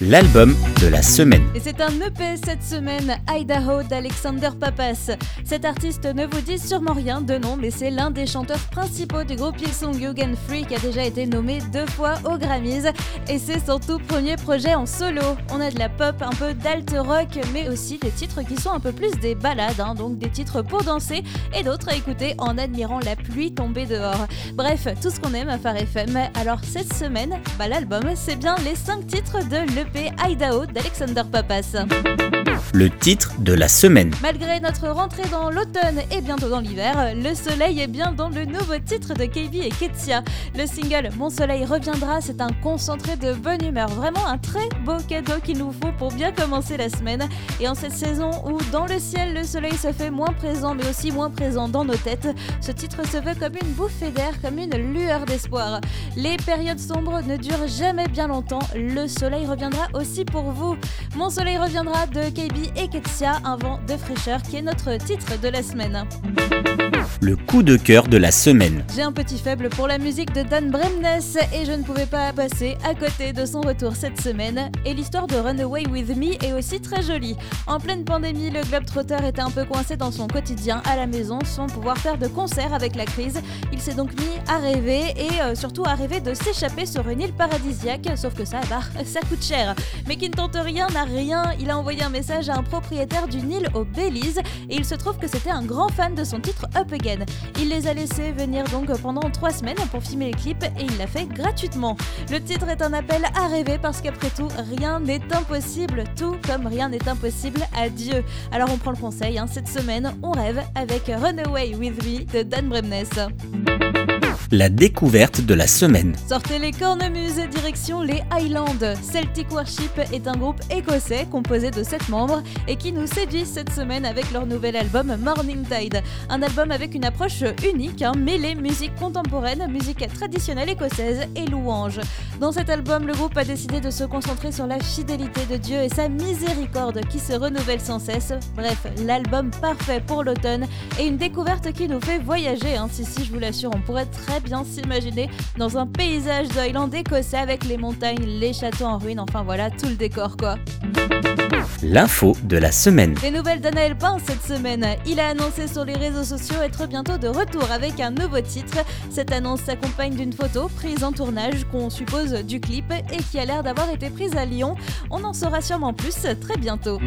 l'album de la semaine. Et c'est un EP cette semaine, Idaho d'Alexander Papas. Cet artiste ne vous dit sûrement rien de nom, mais c'est l'un des chanteurs principaux du groupe Hillsong Yugen Free qui a déjà été nommé deux fois aux Grammys. Et c'est son tout premier projet en solo. On a de la pop, un peu d'alt rock, mais aussi des titres qui sont un peu plus des ballades, hein, donc des titres pour danser et d'autres à écouter en admirant la pluie tombée dehors. Bref, tout ce qu'on aime à Phare FM. Alors cette semaine, bah, l'album, c'est bien les 5 titres de l'EP Idaho d'Alexander Papas. Le titre de la semaine. Malgré notre rentrée dans l'automne et bientôt dans l'hiver, le soleil est bien dans le nouveau titre de KB et Ketsia. Le single Mon soleil reviendra, c'est un concentré de bonne humeur. Vraiment un très beau cadeau qu'il nous faut pour bien commencer la semaine. Et en cette saison où dans le ciel le soleil se fait moins présent mais aussi moins présent dans nos têtes, ce titre se veut comme une bouffée d'air, comme une lueur d'espoir. Les périodes sombres ne durent jamais bien longtemps. Le soleil reviendra aussi pour vous. Mon soleil reviendra de KB et Ketsia, un vent de fraîcheur qui est notre titre de la semaine. Le coup de cœur de la semaine. J'ai un petit faible pour la musique de Dan Bremnes et je ne pouvais pas passer à côté de son retour cette semaine. Et l'histoire de Runaway With Me est aussi très jolie. En pleine pandémie, le Globetrotter était un peu coincé dans son quotidien à la maison sans pouvoir faire de concert avec la crise. Il s'est donc mis à rêver et euh, surtout à rêver de s'échapper sur une île paradisiaque, sauf que ça, bah, ça coûte cher. Mais qui ne tente rien n'a rien. Il a envoyé un message un propriétaire d'une île au Belize et il se trouve que c'était un grand fan de son titre Up Again. Il les a laissés venir donc pendant trois semaines pour filmer les clips et il l'a fait gratuitement. Le titre est un appel à rêver parce qu'après tout, rien n'est impossible, tout comme rien n'est impossible à Dieu. Alors on prend le conseil, hein. cette semaine on rêve avec Runaway With Me de Dan Bremnes la découverte de la semaine. Sortez les cornemuses, direction les Highlands. Celtic Worship est un groupe écossais composé de 7 membres et qui nous séduit cette semaine avec leur nouvel album Morning Tide. Un album avec une approche unique, hein, mêlée musique contemporaine, musique traditionnelle écossaise et louange. Dans cet album, le groupe a décidé de se concentrer sur la fidélité de Dieu et sa miséricorde qui se renouvelle sans cesse. Bref, l'album parfait pour l'automne et une découverte qui nous fait voyager. Hein. Si, si, je vous l'assure, on pourrait très bien s'imaginer dans un paysage d'Highland écossais avec les montagnes, les châteaux en ruine, enfin voilà, tout le décor quoi. L'info de la semaine. Les nouvelles d'Anaël Pain cette semaine. Il a annoncé sur les réseaux sociaux être bientôt de retour avec un nouveau titre. Cette annonce s'accompagne d'une photo prise en tournage qu'on suppose du clip et qui a l'air d'avoir été prise à Lyon. On en saura sûrement plus très bientôt.